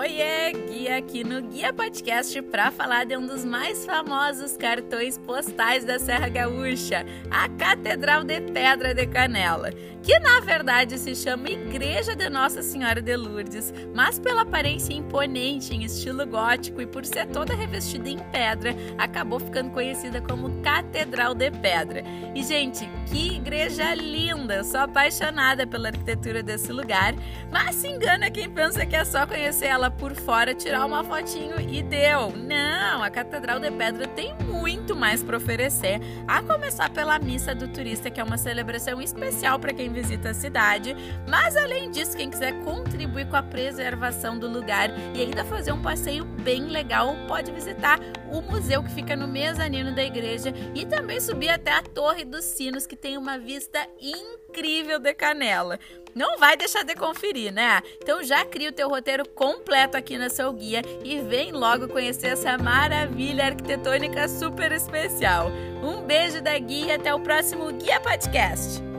可以 Aqui no Guia Podcast para falar de um dos mais famosos cartões postais da Serra Gaúcha, a Catedral de Pedra de Canela, que na verdade se chama Igreja de Nossa Senhora de Lourdes, mas pela aparência imponente em estilo gótico e por ser toda revestida em pedra, acabou ficando conhecida como Catedral de Pedra. E gente, que igreja linda! Eu sou apaixonada pela arquitetura desse lugar, mas se engana quem pensa que é só conhecer ela por fora, tirar uma fotinho e deu. Não, a Catedral de Pedra tem muito mais para oferecer, a começar pela Missa do Turista, que é uma celebração especial para quem visita a cidade. Mas além disso, quem quiser contribuir com a preservação do lugar e ainda fazer um passeio bem legal, pode visitar o museu que fica no mezanino da igreja e também subir até a Torre dos Sinos, que tem uma vista incrível de Canela. Não vai deixar de conferir, né? Então já cria o teu roteiro completo aqui na seu guia e vem logo conhecer essa maravilha arquitetônica super especial. Um beijo da guia até o próximo Guia Podcast.